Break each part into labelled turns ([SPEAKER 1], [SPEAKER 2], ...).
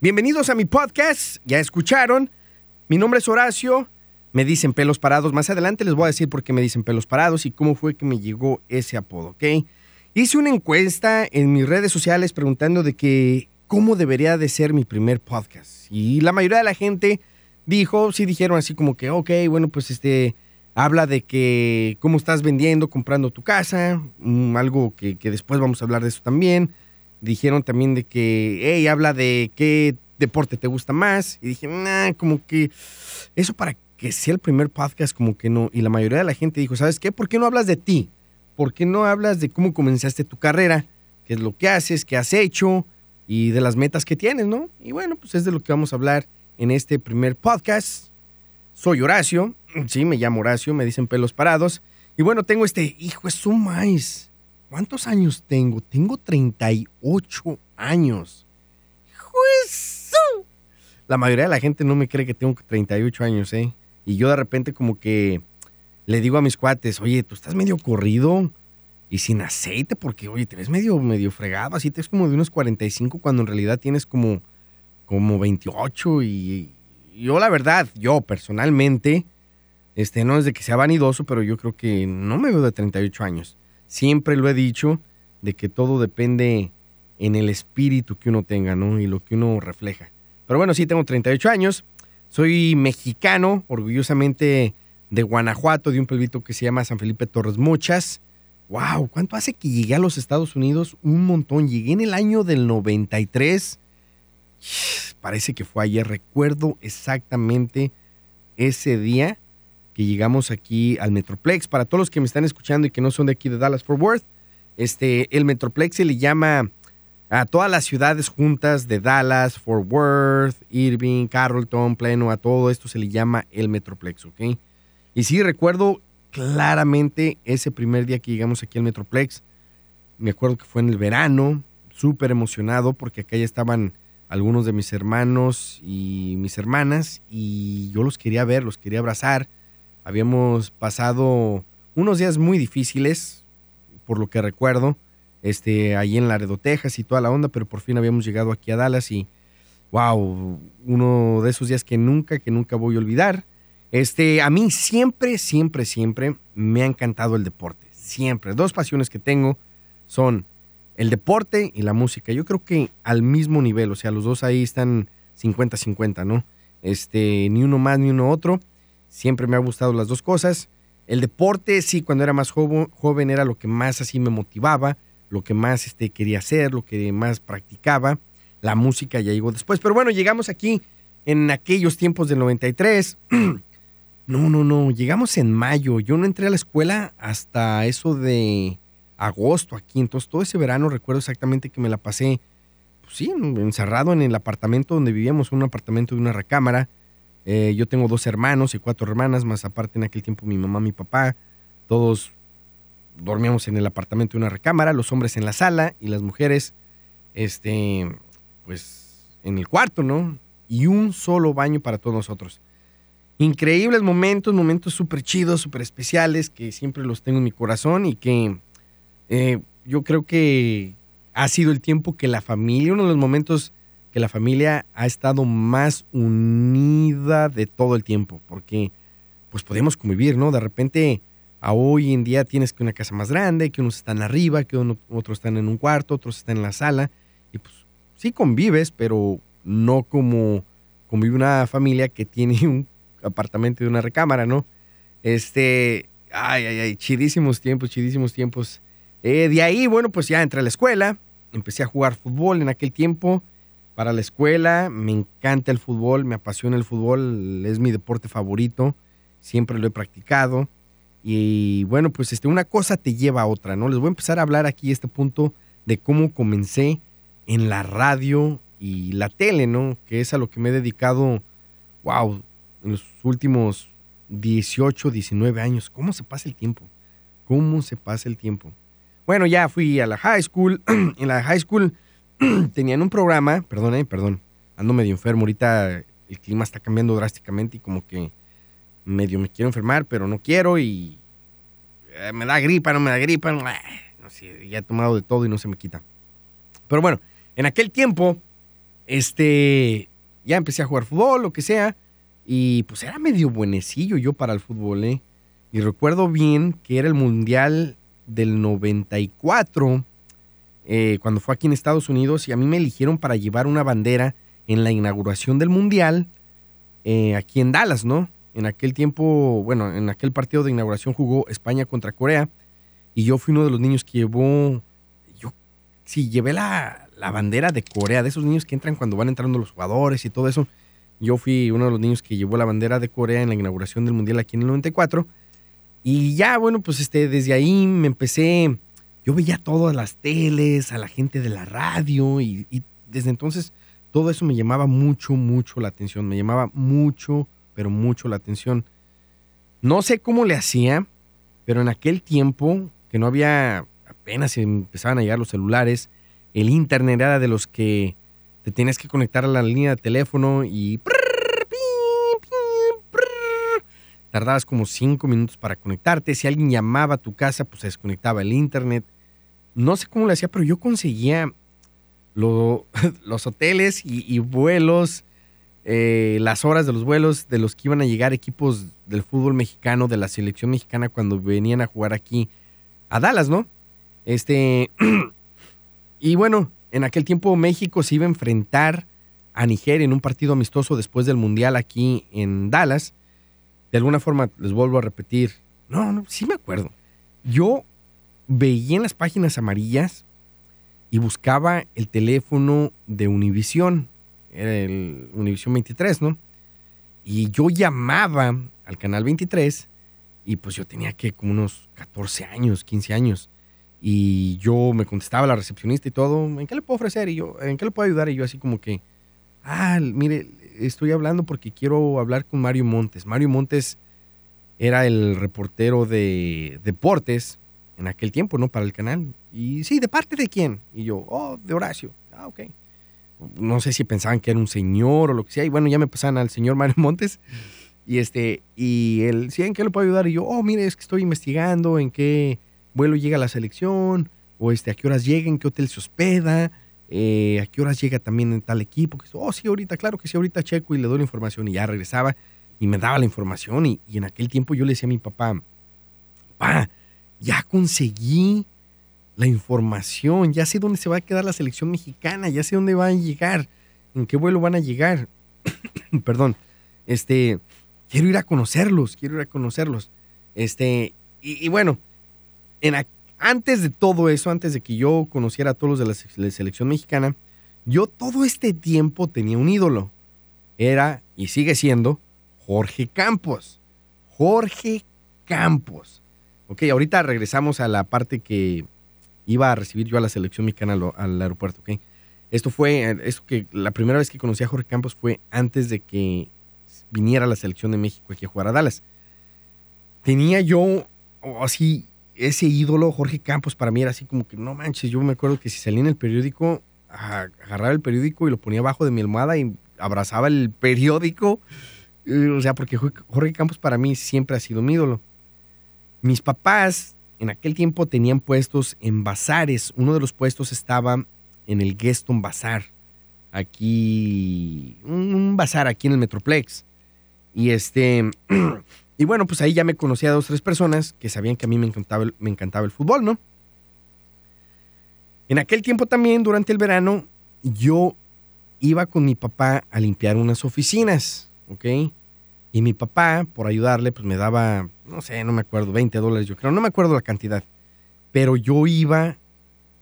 [SPEAKER 1] Bienvenidos a mi podcast. Ya escucharon. Mi nombre es Horacio. Me dicen pelos parados. Más adelante les voy a decir por qué me dicen pelos parados y cómo fue que me llegó ese apodo, ¿ok? Hice una encuesta en mis redes sociales preguntando de que cómo debería de ser mi primer podcast. Y la mayoría de la gente dijo, sí dijeron así como que, ok, bueno, pues este, habla de que cómo estás vendiendo, comprando tu casa, mm, algo que, que después vamos a hablar de eso también dijeron también de que, hey, habla de qué deporte te gusta más. Y dije, nah, como que eso para que sea el primer podcast, como que no. Y la mayoría de la gente dijo, ¿sabes qué? ¿Por qué no hablas de ti? ¿Por qué no hablas de cómo comenzaste tu carrera? ¿Qué es lo que haces? ¿Qué has hecho? Y de las metas que tienes, ¿no? Y bueno, pues es de lo que vamos a hablar en este primer podcast. Soy Horacio, sí, me llamo Horacio, me dicen pelos parados. Y bueno, tengo este hijo, es un maíz ¿Cuántos años tengo? Tengo 38 años. ¡Juez! La mayoría de la gente no me cree que tengo 38 años, ¿eh? Y yo de repente como que le digo a mis cuates, oye, tú estás medio corrido y sin aceite porque, oye, te ves medio, medio fregado, así te ves como de unos 45 cuando en realidad tienes como, como 28 y, y yo la verdad, yo personalmente, este, no es de que sea vanidoso, pero yo creo que no me veo de 38 años. Siempre lo he dicho, de que todo depende en el espíritu que uno tenga, ¿no? Y lo que uno refleja. Pero bueno, sí, tengo 38 años. Soy mexicano, orgullosamente de Guanajuato, de un pueblito que se llama San Felipe Torres Mochas. ¡Wow! ¿Cuánto hace que llegué a los Estados Unidos? Un montón. Llegué en el año del 93. Parece que fue ayer. Recuerdo exactamente ese día que llegamos aquí al Metroplex. Para todos los que me están escuchando y que no son de aquí de Dallas Fort Worth, este, el Metroplex se le llama a todas las ciudades juntas de Dallas, Fort Worth, Irving, Carrollton, Pleno, a todo esto se le llama el Metroplex, ¿ok? Y sí, recuerdo claramente ese primer día que llegamos aquí al Metroplex. Me acuerdo que fue en el verano, súper emocionado porque acá ya estaban algunos de mis hermanos y mis hermanas y yo los quería ver, los quería abrazar Habíamos pasado unos días muy difíciles, por lo que recuerdo, este, ahí en Laredo, Texas y toda la onda, pero por fin habíamos llegado aquí a Dallas y, wow, uno de esos días que nunca, que nunca voy a olvidar. Este, a mí siempre, siempre, siempre me ha encantado el deporte. Siempre. Dos pasiones que tengo son el deporte y la música. Yo creo que al mismo nivel, o sea, los dos ahí están 50-50, ¿no? Este, ni uno más ni uno otro. Siempre me ha gustado las dos cosas. El deporte, sí, cuando era más joven, era lo que más así me motivaba, lo que más este, quería hacer, lo que más practicaba. La música ya llegó después. Pero bueno, llegamos aquí en aquellos tiempos del 93. no, no, no, llegamos en mayo. Yo no entré a la escuela hasta eso de agosto aquí. Entonces todo ese verano recuerdo exactamente que me la pasé, pues sí, encerrado en el apartamento donde vivíamos, un apartamento de una recámara eh, yo tengo dos hermanos y cuatro hermanas, más aparte en aquel tiempo mi mamá, mi papá. Todos dormíamos en el apartamento de una recámara, los hombres en la sala y las mujeres, este, pues en el cuarto, ¿no? Y un solo baño para todos nosotros. Increíbles momentos, momentos súper chidos, súper especiales, que siempre los tengo en mi corazón y que eh, yo creo que ha sido el tiempo que la familia, uno de los momentos que la familia ha estado más unida de todo el tiempo, porque pues podemos convivir, ¿no? De repente, a hoy en día tienes que una casa más grande, que unos están arriba, que otros están en un cuarto, otros están en la sala, y pues sí convives, pero no como convive una familia que tiene un apartamento de una recámara, ¿no? Este, ay, ay, ay, chidísimos tiempos, chidísimos tiempos. Eh, de ahí, bueno, pues ya entré a la escuela, empecé a jugar fútbol en aquel tiempo, para la escuela. Me encanta el fútbol, me apasiona el fútbol, es mi deporte favorito, siempre lo he practicado. Y bueno, pues este, una cosa te lleva a otra, ¿no? Les voy a empezar a hablar aquí este punto de cómo comencé en la radio y la tele, ¿no? Que es a lo que me he dedicado, wow, en los últimos 18, 19 años. ¿Cómo se pasa el tiempo? ¿Cómo se pasa el tiempo? Bueno, ya fui a la high school. en la high school tenían un programa, perdón, eh, perdón, ando medio enfermo, ahorita el clima está cambiando drásticamente y como que medio me quiero enfermar, pero no quiero y eh, me da gripa, no me da gripa, no, sé, ya he tomado de todo y no se me quita. Pero bueno, en aquel tiempo este, ya empecé a jugar fútbol, lo que sea, y pues era medio buenecillo yo para el fútbol, ¿eh? Y recuerdo bien que era el Mundial del 94, eh, cuando fue aquí en Estados Unidos, y a mí me eligieron para llevar una bandera en la inauguración del Mundial, eh, aquí en Dallas, ¿no? En aquel tiempo, bueno, en aquel partido de inauguración jugó España contra Corea, y yo fui uno de los niños que llevó, yo sí, llevé la, la bandera de Corea, de esos niños que entran cuando van entrando los jugadores y todo eso. Yo fui uno de los niños que llevó la bandera de Corea en la inauguración del Mundial aquí en el 94. Y ya, bueno, pues este, desde ahí me empecé, yo veía todas las teles, a la gente de la radio y, desde entonces todo eso me llamaba mucho, mucho la atención, me llamaba mucho, pero mucho la atención. No sé cómo le hacía, pero en aquel tiempo que no había, apenas empezaban a llegar los celulares, el internet era de los que te tienes que conectar a la línea de teléfono y tardabas como cinco minutos para conectarte. Si alguien llamaba a tu casa, pues se desconectaba el internet. No sé cómo lo hacía, pero yo conseguía los hoteles y, vuelos, eh, las horas de los vuelos de los que iban a llegar equipos del fútbol mexicano, de la selección mexicana cuando venían a jugar aquí a Dallas, ¿no? Este, y bueno, en aquel tiempo México se iba a enfrentar a Nigeria en un partido amistoso después del Mundial aquí en Dallas. De alguna forma, les vuelvo a repetir, no, no, sí me acuerdo. Yo veía en las páginas amarillas y buscaba el teléfono de Univisión, era el Univisión 23, ¿no? Y yo llamaba al canal 23 y pues yo tenía que como unos 14 años, 15 años. Y yo me contestaba la recepcionista y todo, ¿en qué le puedo ofrecer? Y yo, ¿en qué le puedo ayudar? Y yo así como que, ah, mire, estoy hablando porque quiero hablar con Mario Montes. Mario Montes era el reportero de deportes en aquel tiempo, ¿no? Para el canal. Y sí, ¿de parte de quién? Y yo, oh, de Horacio. Ah, ok. No sé si pensaban que era un señor o lo que sea. Y bueno, ya me pasaban al señor Mario Montes. Y este, y él, ¿sí en qué le puedo ayudar? Y yo, oh, mire, es que estoy investigando en qué vuelo llega la selección, o este, a qué horas llega, en qué hotel se hospeda, eh, a qué horas llega también en tal equipo. Que, oh, sí, ahorita, claro que sí, ahorita checo y le doy la información y ya regresaba y me daba la información y, en aquel tiempo yo le decía a mi papá, papá, ya conseguí la información, ya sé dónde se va a quedar la selección mexicana, ya sé dónde van a llegar, en qué vuelo van a llegar. Perdón, este, quiero ir a conocerlos, quiero ir a conocerlos. Este, y, bueno, antes de todo eso, antes de que yo conociera a todos los de la, selección mexicana, yo todo este tiempo tenía un ídolo. Era y sigue siendo Jorge Campos. Jorge Campos. Ok, ahorita regresamos a la parte que iba a recibir yo a la selección mexicana al, aeropuerto, ok. Esto fue, esto que la primera vez que conocí a Jorge Campos fue antes de que viniera la selección de México aquí a jugar a Dallas. Tenía yo así ese ídolo, Jorge Campos, para mí era así como que, no manches, yo me acuerdo que si salía en el periódico, agarraba el periódico y lo ponía abajo de mi almohada y abrazaba el periódico. O sea, porque Jorge Campos para mí siempre ha sido mi ídolo. Mis papás en aquel tiempo tenían puestos en bazares. Uno de los puestos estaba en el Geston Bazar, aquí, un bazar aquí en el Metroplex. Y este, Y bueno, pues ahí ya me conocía a dos, tres personas que sabían que a mí me encantaba, el, me encantaba el fútbol, ¿no? En aquel tiempo también, durante el verano, yo iba con mi papá a limpiar unas oficinas, ¿ok? Y mi papá, por ayudarle, pues me daba, no sé, no me acuerdo, 20 dólares yo creo, no me acuerdo la cantidad. Pero yo iba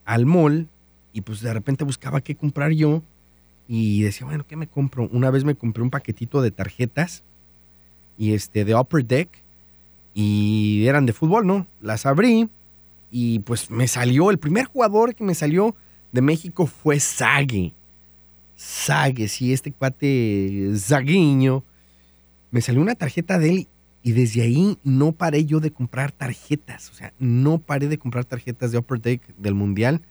[SPEAKER 1] al mall y pues de repente buscaba qué comprar yo y decía, bueno, ¿qué me compro? Una vez me compré un paquetito de tarjetas y este, de Upper Deck y eran de fútbol, ¿no? Las abrí y pues me salió, el primer jugador que me salió de México fue Zague. Zague, sí, este cuate Zaguiño. Me salió una tarjeta de él y desde ahí no paré yo de comprar tarjetas. O sea, no paré de comprar tarjetas de Upper Deck del Mundial.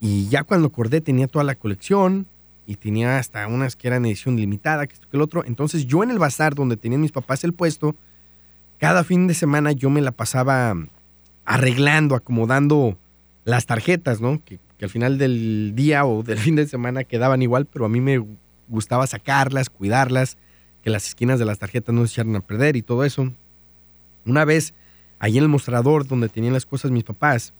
[SPEAKER 1] Y ya cuando acordé tenía toda la colección y tenía hasta unas que eran edición limitada, que esto que el otro. Entonces yo en el bazar donde tenían mis papás el puesto, cada fin de semana yo me la pasaba arreglando, acomodando las tarjetas, ¿no? Que que al final del día o del fin de semana quedaban igual, pero a mí me gustaba sacarlas, cuidarlas, que las esquinas de las tarjetas no se echaran a perder y todo eso. Una vez, ahí en el mostrador donde tenían las cosas mis papás,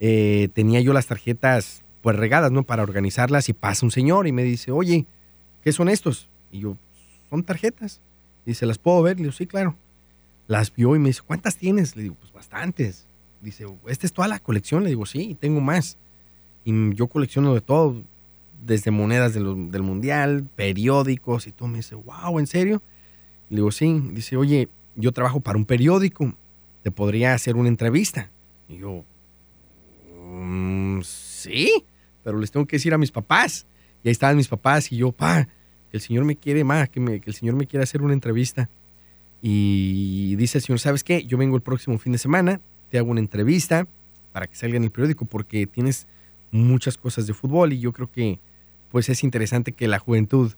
[SPEAKER 1] eh, tenía yo las tarjetas pues regadas, ¿no? Para organizarlas y pasa un señor y me dice, oye, ¿qué son estos? Y yo, son tarjetas. Y dice, ¿las puedo ver? Le digo, sí, claro. Las vio y me dice, ¿cuántas tienes? Le digo, pues bastantes. Dice, ¿esta es toda la colección? Le digo, sí, tengo más. Y yo colecciono de todo, desde monedas del mundial, periódicos y todo. Me dice, wow, ¿en serio? Le digo, sí. Dice, oye, yo trabajo para un periódico, te podría hacer una entrevista. Y yo, mm, sí, pero les tengo que decir a mis papás. Y ahí estaban mis papás y yo, pa, que el Señor me quiere más, que, que el Señor me quiere hacer una entrevista. Y dice el Señor, ¿sabes qué? Yo vengo el próximo fin de semana, te hago una entrevista para que salga en el periódico porque tienes muchas cosas de fútbol y yo creo que pues es interesante que la juventud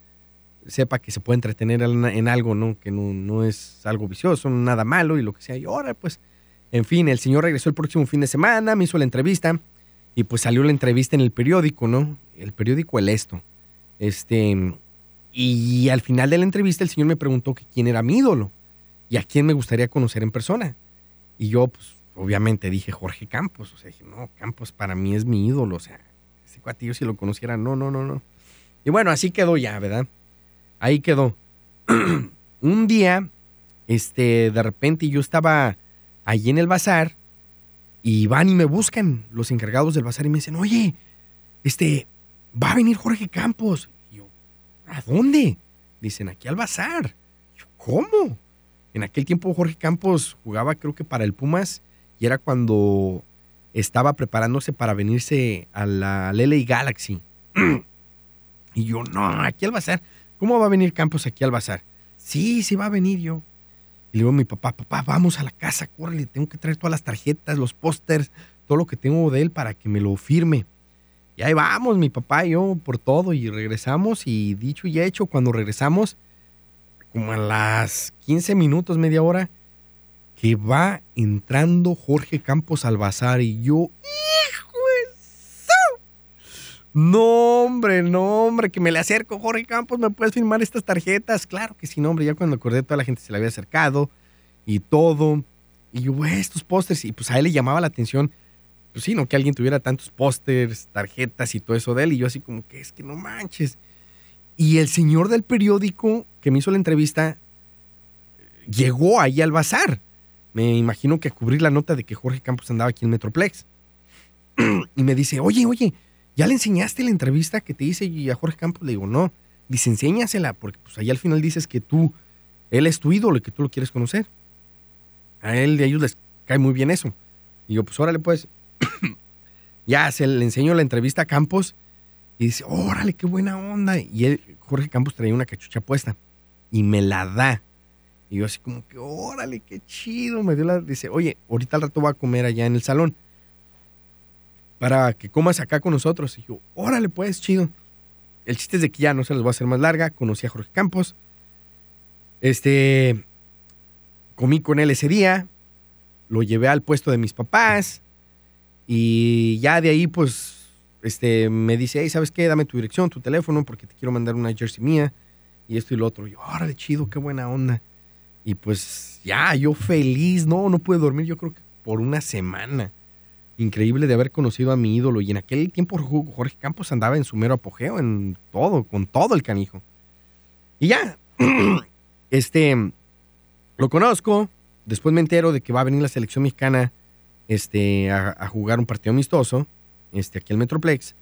[SPEAKER 1] sepa que se puede entretener en, algo, ¿no? Que no, no, es algo vicioso, nada malo y lo que sea. Y ahora, pues, en fin, el señor regresó el próximo fin de semana, me hizo la entrevista y pues salió la entrevista en el periódico, ¿no? El periódico El Esto. Este, y al final de la entrevista el señor me preguntó que quién era mi ídolo y a quién me gustaría conocer en persona. Y yo, pues, obviamente dije Jorge Campos. O sea, dije, no, Campos para mí es mi ídolo. O sea, ese cuatillo si lo conociera, no, no, no, no. Y bueno, así quedó ya, ¿verdad? Ahí quedó. Un día, este, de repente yo estaba allí en el bazar y van y me buscan los encargados del bazar y me dicen, oye, este, va a venir Jorge Campos. Y yo, ¿a dónde? Dicen, aquí al bazar. yo, ¿cómo? En aquel tiempo Jorge Campos jugaba creo que para el Pumas y era cuando estaba preparándose para venirse a la LA Galaxy. y yo, no, aquí al bazar. ¿Cómo va a venir Campos aquí al bazar? Sí, sí va a venir yo. Y le digo a mi papá, papá, vamos a la casa, córrele, tengo que traer todas las tarjetas, los pósters, todo lo que tengo de él para que me lo firme. Y ahí vamos, mi papá y yo, por todo, y regresamos, y dicho y hecho, cuando regresamos, como a las 15 minutos, media hora, que va entrando Jorge Campos al bazar, y yo, ¡hijo No, hombre, no, hombre, que me le acerco, Jorge Campos, ¿me puedes firmar estas tarjetas? Claro que sí, no, hombre, ya cuando acordé, toda la gente se le había acercado y todo. Y yo, estos pósters, y pues a él le llamaba la atención pues sí, no que alguien tuviera tantos pósters, tarjetas y todo eso de él. Y yo así como que es que no manches. Y el señor del periódico que me hizo la entrevista llegó ahí al bazar. Me imagino que a cubrir la nota de que Jorge Campos andaba aquí en Metroplex. y me dice, oye, oye, ¿ya le enseñaste la entrevista que te hice y a Jorge Campos? Le digo, no. Dice, enséñasela, porque pues ahí al final dices que tú, él es tu ídolo y que tú lo quieres conocer. A él de ellos les cae muy bien eso. Y yo, pues órale, pues, ya se le enseñó la entrevista a Campos y dice, órale, qué buena onda. Y Jorge Campos traía una cachucha puesta y me la da. Y yo así como que, órale, qué chido. Me dio la, dice, oye, ahorita al rato voy a comer allá en el salón para que comas acá con nosotros. Y yo, órale, pues, chido. El chiste es de que ya no se les va a hacer más larga. Conocí a Jorge Campos. Este, comí con él ese día. Lo llevé al puesto de mis papás. Y ya de ahí, pues, este, me dice, hey, ¿sabes qué? Dame tu dirección, tu teléfono, porque te quiero mandar una jersey mía. Y esto y lo otro. Y yo, órale, chido, qué buena onda. Y pues, ya, yo feliz, no, no pude dormir, yo creo que por una semana. Increíble de haber conocido a mi ídolo. Y en aquel tiempo Jorge Campos andaba en su mero apogeo, en todo, con todo el canijo. Y ya, este, lo conozco. Después me entero de que va a venir la selección mexicana este, a, jugar un partido amistoso este, aquí al Metroplex.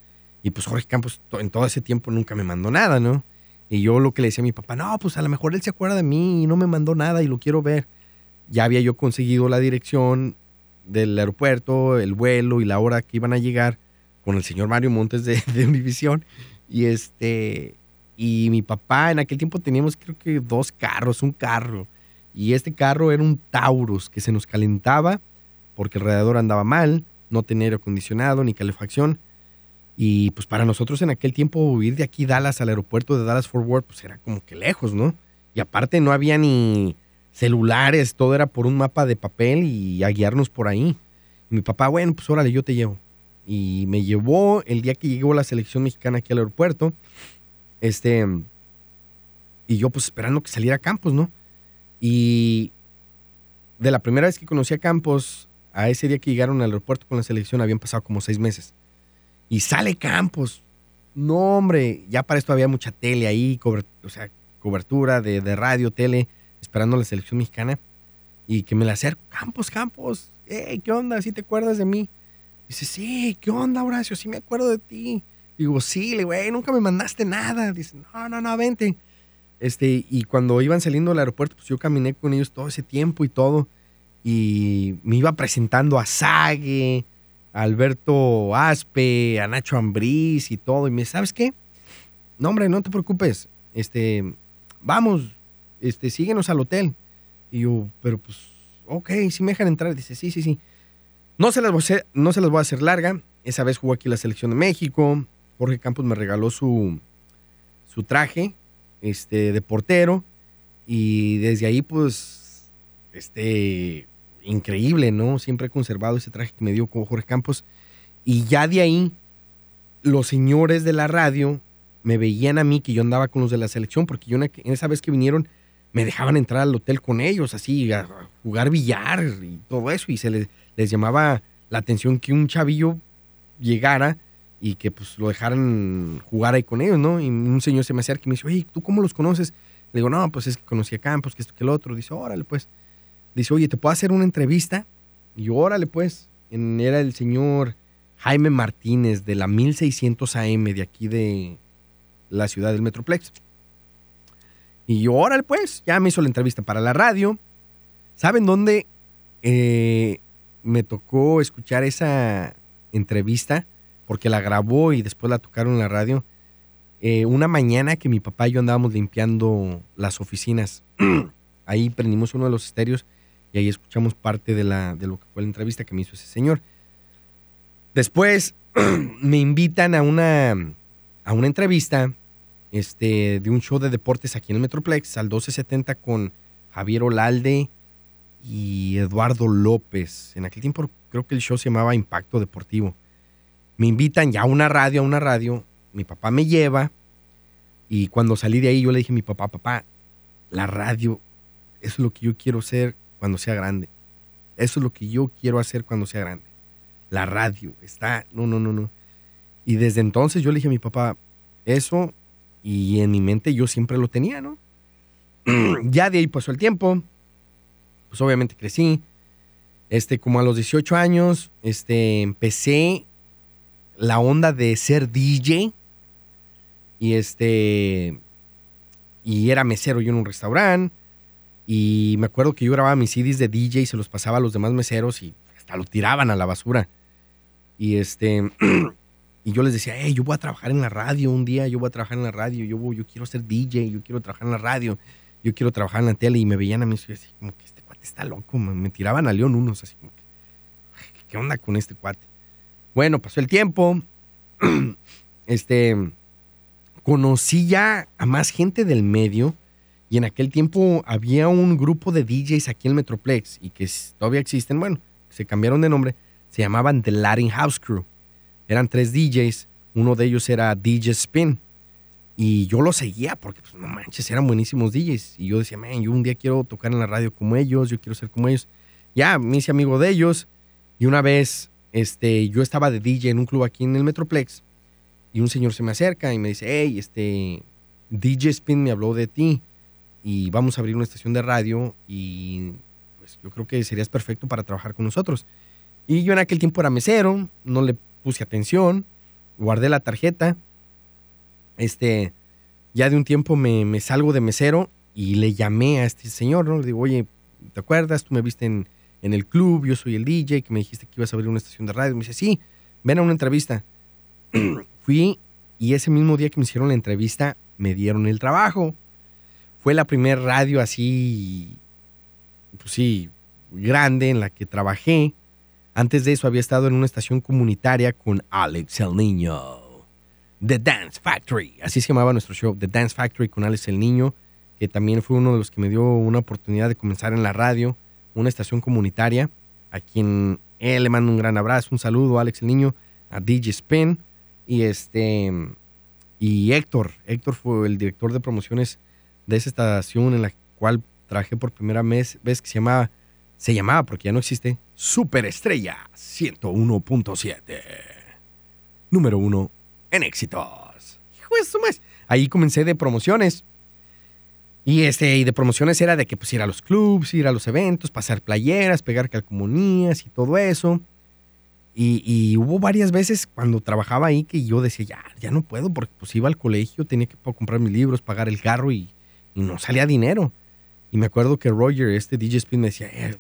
[SPEAKER 1] Y pues Jorge Campos en todo ese tiempo nunca me mandó nada, ¿no? Y yo lo que le decía a mi papá, no, pues a lo mejor él se acuerda de mí y no me mandó nada y lo quiero ver. Ya había yo conseguido la dirección del aeropuerto, el vuelo y la hora que iban a llegar con el señor Mario Montes de, de Univisión. Y este, y mi papá en aquel tiempo teníamos creo que dos carros, un carro. Y este carro era un Taurus que se nos calentaba porque el radiador andaba mal, no tenía aire acondicionado ni calefacción. Y pues para nosotros en aquel tiempo ir de aquí Dallas al aeropuerto de Dallas Fort Worth pues era como que lejos, ¿no? Y aparte no había ni celulares, todo era por un mapa de papel y a guiarnos por ahí. mi papá, bueno, pues órale, yo te llevo. y me llevó el día que llegó la selección mexicana aquí al aeropuerto. Este, y yo pues esperando que saliera Campos, ¿no? Y de la primera vez que conocí a Campos, a ese día que llegaron al aeropuerto con la selección, habían pasado como seis meses. Y sale Campos. No, hombre, ya para esto había mucha tele ahí, o sea, cobertura de, de, radio, tele, esperando la selección mexicana. Y que me la acerco, Campos, Campos, hey, ¿qué onda? ¿Sí te acuerdas de mí? Dice, sí, ¿qué onda, Horacio? Sí me acuerdo de ti. Digo, sí, le güey, nunca me mandaste nada. Dice, no, no, no, vente. Este, y cuando iban saliendo del aeropuerto, pues yo caminé con ellos todo ese tiempo y todo. Y me iba presentando a Sague, Alberto Aspe, a Nacho Ambriz y todo. Y me ¿sabes qué? No, hombre, no te preocupes. Este, vamos, este, síguenos al hotel. Y yo, pero pues, ok, si me dejan entrar. Dice, sí, sí, sí. No se las voy a hacer, no se las voy a hacer larga. Esa vez jugó aquí la selección de México. Jorge Campos me regaló su, su traje este, de portero. Y desde ahí, pues, este, increíble, ¿no? Siempre he conservado ese traje que me dio Jorge Campos. Y ya de ahí, los señores de la radio me veían a mí que yo andaba con los de la selección, porque yo en esa vez que vinieron me dejaban entrar al hotel con ellos, así, a jugar billar y todo eso, y se les, les llamaba la atención que un chavillo llegara y que pues lo dejaran jugar ahí con ellos, ¿no? Y un señor se me acerca y me dice, oye, ¿tú cómo los conoces? Le digo, no, pues es que conocí a Campos, que esto, que el otro. Dice, órale, pues. Dice, oye, ¿te puedo hacer una entrevista? Y yo, órale, pues. Era el señor Jaime Martínez de la 1600 AM de aquí de la ciudad del Metroplex. Y yo, órale, pues. Ya me hizo la entrevista para la radio. ¿Saben dónde eh, me tocó escuchar esa entrevista? porque la grabó y después la tocaron en la radio. Eh, una mañana que mi papá y yo andábamos limpiando las oficinas, ahí prendimos uno de los estéreos y ahí escuchamos parte de, la, de lo que fue la entrevista que me hizo ese señor. Después me invitan a una, a una entrevista este, de un show de deportes aquí en el Metroplex, al 1270 con Javier Olalde y Eduardo López. En aquel tiempo creo que el show se llamaba Impacto Deportivo me invitan ya a una radio, a una radio, mi papá me lleva y cuando salí de ahí yo le dije a mi papá, papá, la radio, es lo que yo quiero ser cuando sea grande. Eso es lo que yo quiero hacer cuando sea grande. La radio, está, no, no, no, no. Y desde entonces yo le dije a mi papá, eso, y en mi mente yo siempre lo tenía, ¿no? ya de ahí pasó el tiempo, pues obviamente crecí. Este, como a los 18 años, este, empecé la onda de ser DJ. Y este. Y era mesero yo en un restaurante. Y me acuerdo que yo grababa mis CDs de DJ y se los pasaba a los demás meseros y hasta lo tiraban a la basura. Y este. y yo les decía, hey, yo voy a trabajar en la radio un día, yo voy a trabajar en la radio, yo, yo quiero ser DJ, yo quiero trabajar en la radio, yo quiero trabajar en la tele. Y me veían a mí así como que este cuate está loco, me tiraban a León unos, así como que, ¿qué onda con este cuate? Bueno, pasó el tiempo. este, conocí ya a más gente del medio y en aquel tiempo había un grupo de DJs aquí en Metroplex y que todavía existen, bueno, se cambiaron de nombre, se llamaban The Latin House Crew. Eran tres DJs, uno de ellos era DJ Spin. Y yo lo seguía porque, pues, no manches, eran buenísimos DJs. Y yo decía, man, yo un día quiero tocar en la radio como ellos, yo quiero ser como ellos. Ya, me hice amigo de ellos. Y una vez este, yo estaba de DJ en un club aquí en el Metroplex y un señor se me acerca y me dice, hey, este, DJ Spin me habló de ti y vamos a abrir una estación de radio y pues yo creo que serías perfecto para trabajar con nosotros. Y yo en aquel tiempo era mesero, no le puse atención, guardé la tarjeta. Este, ya de un tiempo me, me salgo de mesero y le llamé a este señor, ¿no? Le digo, oye, ¿te acuerdas? Tú me viste en, en el club, yo soy el DJ, que me dijiste que ibas a abrir una estación de radio. Me dice, sí, ven a una entrevista. Fui y ese mismo día que me hicieron la entrevista, me dieron el trabajo. Fue la primera radio así, pues sí, grande en la que trabajé. Antes de eso había estado en una estación comunitaria con Alex el Niño. The Dance Factory, así se llamaba nuestro show, The Dance Factory con Alex el Niño, que también fue uno de los que me dio una oportunidad de comenzar en la radio una estación comunitaria, a quien él le mando un gran abrazo, un saludo, Alex el Niño. a DJ Spin y este y Héctor. Héctor fue el director de promociones de esa estación en la cual trabajé por primera vez, que se llamaba, se llamaba porque ya no existe, Superestrella 101.7. Número uno en éxitos. Hijo de su Ahí comencé de promociones. Y, este, de promociones era de que pues ir a los clubs, ir a los eventos, pasar playeras, pegar calcomanías y todo eso. Y, hubo varias veces cuando trabajaba ahí que yo decía, ya, ya no puedo, porque pues iba al colegio, tenía que comprar mis libros, pagar el carro y, no salía dinero. Y me acuerdo que Roger, este DJ Spin, me decía, eh,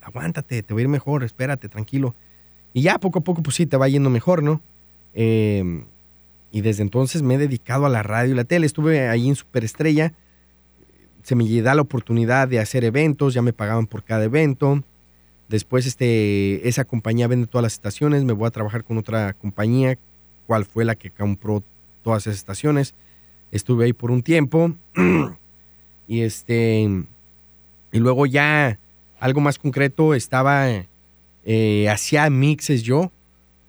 [SPEAKER 1] aguántate, te va a ir mejor, espérate, tranquilo. Y ya poco a poco, pues sí, te va yendo mejor, ¿no? Em, y desde entonces me he dedicado a la radio y la tele. Estuve ahí en Superestrella. Se me da la oportunidad de hacer eventos, ya me pagaban por cada evento. Después este, esa compañía vende todas las estaciones, me voy a trabajar con otra compañía, cual fue la que compró todas esas estaciones. Estuve ahí por un tiempo y este y luego ya algo más concreto estaba eh, hacía mixes yo,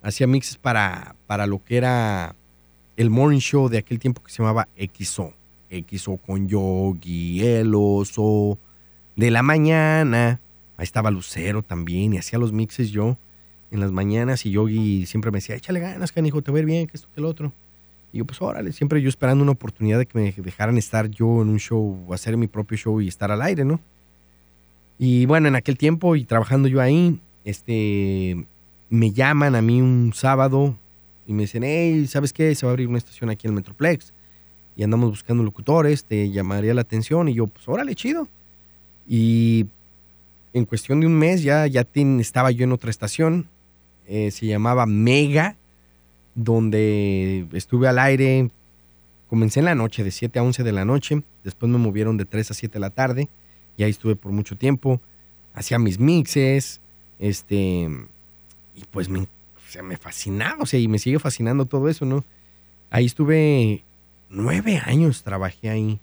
[SPEAKER 1] hacía mixes para para lo que era el morning show de aquel tiempo que se llamaba XO, XO con Yogi, el oso de la mañana Ahí estaba Lucero también y hacía los mixes yo en las mañanas y Yogi siempre me decía, échale ganas, canijo, te va a ir bien, que esto, que el otro. Y yo, pues órale, siempre yo esperando una oportunidad de que me dejaran estar yo en un show, hacer mi propio show y estar al aire, ¿no? Y bueno, en aquel tiempo y trabajando yo ahí, este, me llaman a mí un sábado y me dicen, hey, ¿sabes qué? Se va a abrir una estación aquí en el Metroplex y andamos buscando locutores, te llamaría la atención y yo, pues órale, chido. Y en cuestión de un mes ya, ya estaba yo en otra estación, eh, se llamaba Mega, donde estuve al aire, comencé en la noche, de 7 a 11 de la noche, después me movieron de 3 a 7 de la tarde, y ahí estuve por mucho tiempo, hacía mis mixes, este, y pues me, me fascinaba, o sea, y me sigue fascinando todo eso, ¿no? Ahí estuve nueve años, trabajé ahí,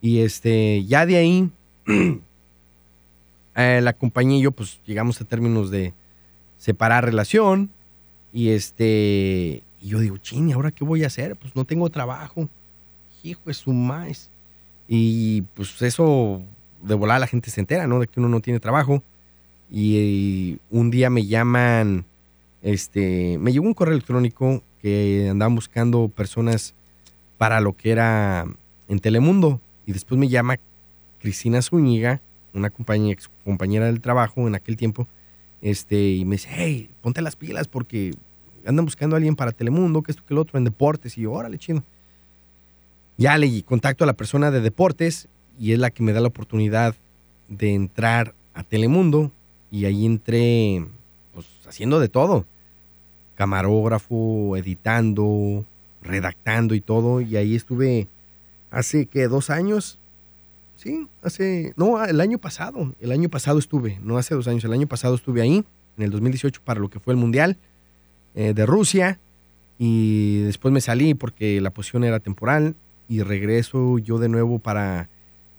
[SPEAKER 1] y este, ya de ahí... Eh, la compañía y yo pues llegamos a términos de separar relación y este y yo digo, ching, ¿ahora qué voy a hacer? Pues no tengo trabajo. Hijo de su maíz. Y pues eso de volar la gente se entera, ¿no? De que uno no tiene trabajo. Y, un día me llaman, este, me llegó un correo electrónico que andaban buscando personas para lo que era en Telemundo. Y después me llama Cristina Zúñiga una ex compañera del trabajo en aquel tiempo, este, y me dice, hey, ponte las pilas porque andan buscando a alguien para Telemundo, que esto, que el otro, en deportes. Y yo, órale, chido. Ya le contacto a la persona de deportes y es la que me da la oportunidad de entrar a Telemundo. Y ahí entré, pues, haciendo de todo. Camarógrafo, editando, redactando y todo. Y ahí estuve hace que dos años Sí, hace, no, el año pasado, el año pasado estuve, no hace dos años, el año pasado estuve ahí, en el 2018 para lo que fue el Mundial eh, de Rusia y después me salí porque la posición era temporal y regreso yo de nuevo para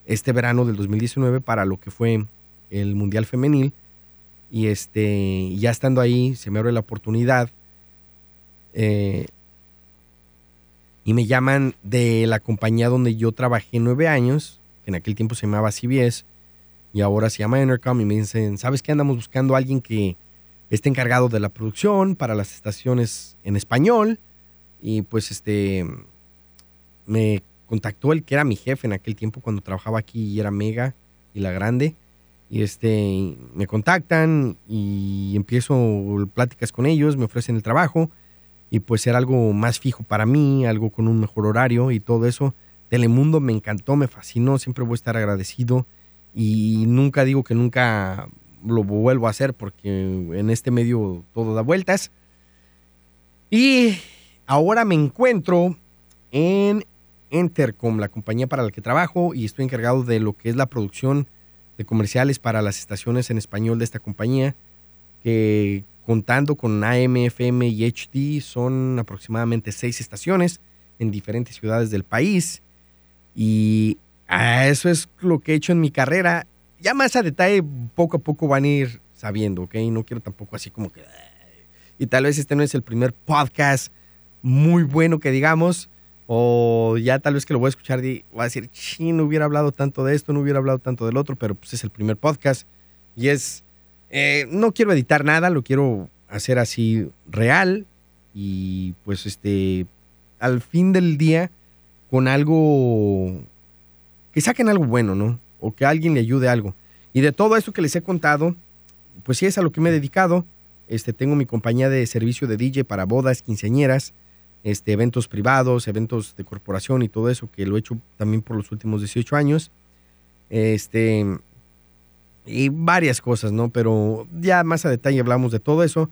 [SPEAKER 1] este verano del 2019 para lo que fue el Mundial Femenil y este, ya estando ahí se me abre la oportunidad eh, y me llaman de la compañía donde yo trabajé nueve años en aquel tiempo se llamaba CBS y ahora se llama Enercom y me dicen, ¿sabes qué? Andamos buscando alguien que esté encargado de la producción para las estaciones en español y pues este me contactó el que era mi jefe en aquel tiempo cuando trabajaba aquí y era Mega y La Grande y este me contactan y empiezo pláticas con ellos, me ofrecen el trabajo y pues era algo más fijo para mí, algo con un mejor horario y todo eso Telemundo me encantó, me fascinó, siempre voy a estar agradecido y nunca digo que nunca lo vuelvo a hacer porque en este medio todo da vueltas. Y ahora me encuentro en Entercom, la compañía para la que trabajo y estoy encargado de lo que es la producción de comerciales para las estaciones en español de esta compañía, que contando con AM, FM y HD son aproximadamente seis estaciones en diferentes ciudades del país. Y eso es lo que he hecho en mi carrera. Ya más a detalle, poco a poco van a ir sabiendo, ¿ok? No quiero tampoco así como que... y tal vez este no es el primer podcast muy bueno que digamos, o ya tal vez que lo voy a escuchar y voy a decir, sí, no hubiera hablado tanto de esto, no hubiera hablado tanto del otro, pero pues es el primer podcast y es, eh, no quiero editar nada, lo quiero hacer así real y pues este, al fin del día, con algo, que saquen algo bueno, ¿no? O que alguien le ayude algo. Y de todo esto que les he contado, pues sí es a lo que me he dedicado. Este, tengo mi compañía de servicio de DJ para bodas, quinceañeras, este, eventos privados, eventos de corporación y todo eso, que lo he hecho también por los últimos 18 años. Este, y varias cosas, ¿no? Pero ya más a detalle hablamos de todo eso.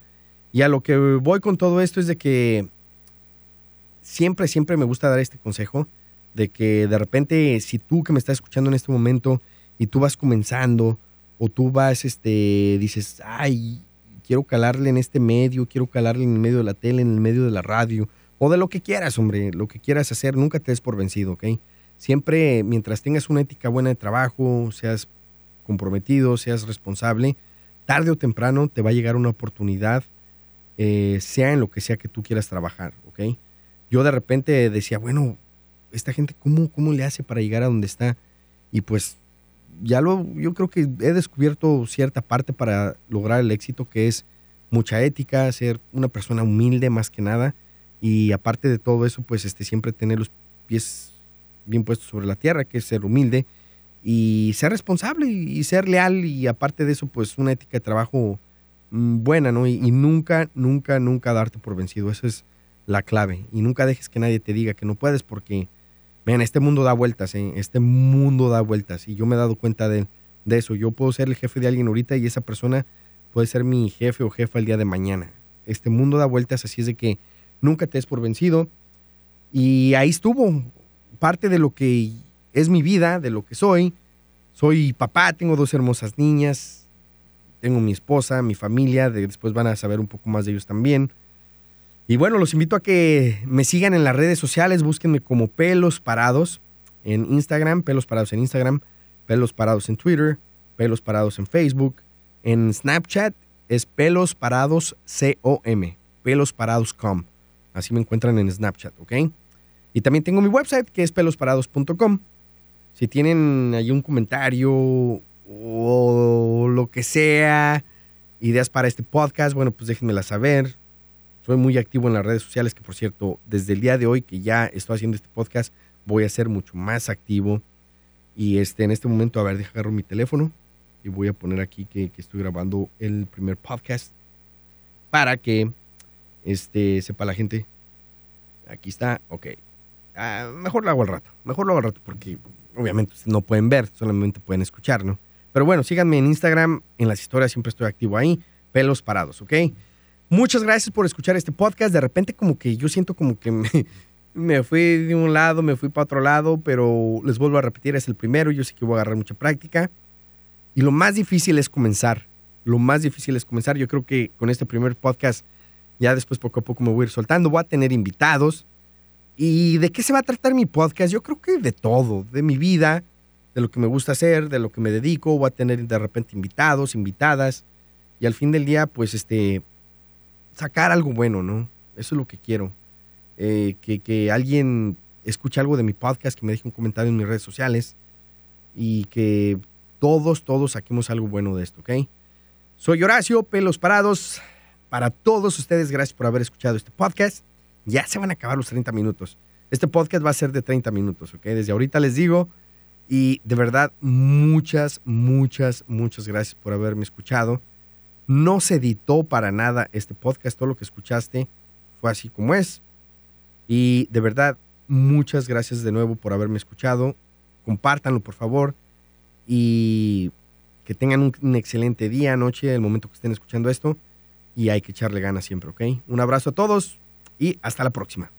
[SPEAKER 1] Y a lo que voy con todo esto es de que siempre, siempre me gusta dar este consejo de que de repente si tú que me estás escuchando en este momento y tú vas comenzando o tú vas, este, dices, ay, quiero calarle en este medio, quiero calarle en el medio de la tele, en el medio de la radio, o de lo que quieras, hombre, lo que quieras hacer, nunca te des por vencido, ¿ok? Siempre, mientras tengas una ética buena de trabajo, seas comprometido, seas responsable, tarde o temprano te va a llegar una oportunidad, eh, sea en lo que sea que tú quieras trabajar, ¿ok? Yo de repente decía, bueno, esta gente, ¿cómo, cómo le hace para llegar a donde está? Y pues ya lo, yo creo que he descubierto cierta parte para lograr el éxito, que es mucha ética, ser una persona humilde más que nada, y aparte de todo eso, pues este, siempre tener los pies bien puestos sobre la tierra, que es ser humilde y ser responsable y, ser leal y aparte de eso, pues una ética de trabajo mm, buena, ¿no? Y, nunca, nunca, nunca darte por vencido. Eso es la clave. Y nunca dejes que nadie te diga que no puedes porque, vean, este mundo da vueltas, ¿eh? Este mundo da vueltas y yo me he dado cuenta de, de eso. Yo puedo ser el jefe de alguien ahorita y esa persona puede ser mi jefe o jefa el día de mañana. Este mundo da vueltas, así es de que nunca te des por vencido. Y ahí estuvo parte de lo que es mi vida, de lo que soy. Soy papá, tengo dos hermosas niñas, tengo mi esposa, mi familia, después van a saber un poco más de ellos también. Y bueno, los invito a que me sigan en las redes sociales, búsquenme como Pelos Parados en Instagram, Pelos Parados en Instagram, Pelos Parados en Twitter, Pelos Parados en Facebook, en Snapchat es Pelos Parados COM, Pelos. Así me encuentran en Snapchat, ¿ok? Y también tengo mi website que es pelosparados.com. Si tienen ahí un comentario o lo que sea, ideas para este podcast, bueno, pues déjenmela saber. Soy muy activo en las redes sociales, que por cierto, desde el día de hoy que ya estoy haciendo este podcast, voy a ser mucho más activo. Y este, en este momento, a ver, deja agarro mi teléfono y voy a poner aquí que, que estoy grabando el primer podcast para que este, sepa la gente. Aquí está, ok. Ah, mejor lo hago al rato, mejor lo hago al rato porque obviamente no pueden ver, solamente pueden escuchar, ¿no? Pero bueno, síganme en Instagram, en las historias siempre estoy activo ahí, pelos parados, ¿ok? Muchas gracias por escuchar este podcast. De repente como que yo siento como que me, me fui de un lado, me fui para otro lado, pero les vuelvo a repetir, es el primero, yo sé que voy a agarrar mucha práctica. Y lo más difícil es comenzar. Lo más difícil es comenzar. Yo creo que con este primer podcast ya después poco a poco me voy a ir soltando, voy a tener invitados. ¿Y de qué se va a tratar mi podcast? Yo creo que de todo, de mi vida, de lo que me gusta hacer, de lo que me dedico, voy a tener de repente invitados, invitadas. Y al fin del día, pues este, sacar algo bueno, ¿no? Eso es lo que quiero. Eh, que, que alguien escuche algo de mi podcast, que me deje un comentario en mis redes sociales y que todos, todos saquemos algo bueno de esto, ¿ok? Soy Horacio, pelos parados para todos ustedes, gracias por haber escuchado este podcast. Ya se van a acabar los 30 minutos. Este podcast va a ser de 30 minutos, ¿ok? Desde ahorita les digo. Y de verdad, muchas, muchas, muchas gracias por haberme escuchado. No se editó para nada este podcast. Todo lo que escuchaste fue así como es. Y de verdad, muchas gracias de nuevo por haberme escuchado. Compártanlo, por favor. Y que tengan un, un excelente día, noche, el momento que estén escuchando esto y hay que echarle ganas siempre, ¿ok? Un abrazo a todos y hasta la próxima.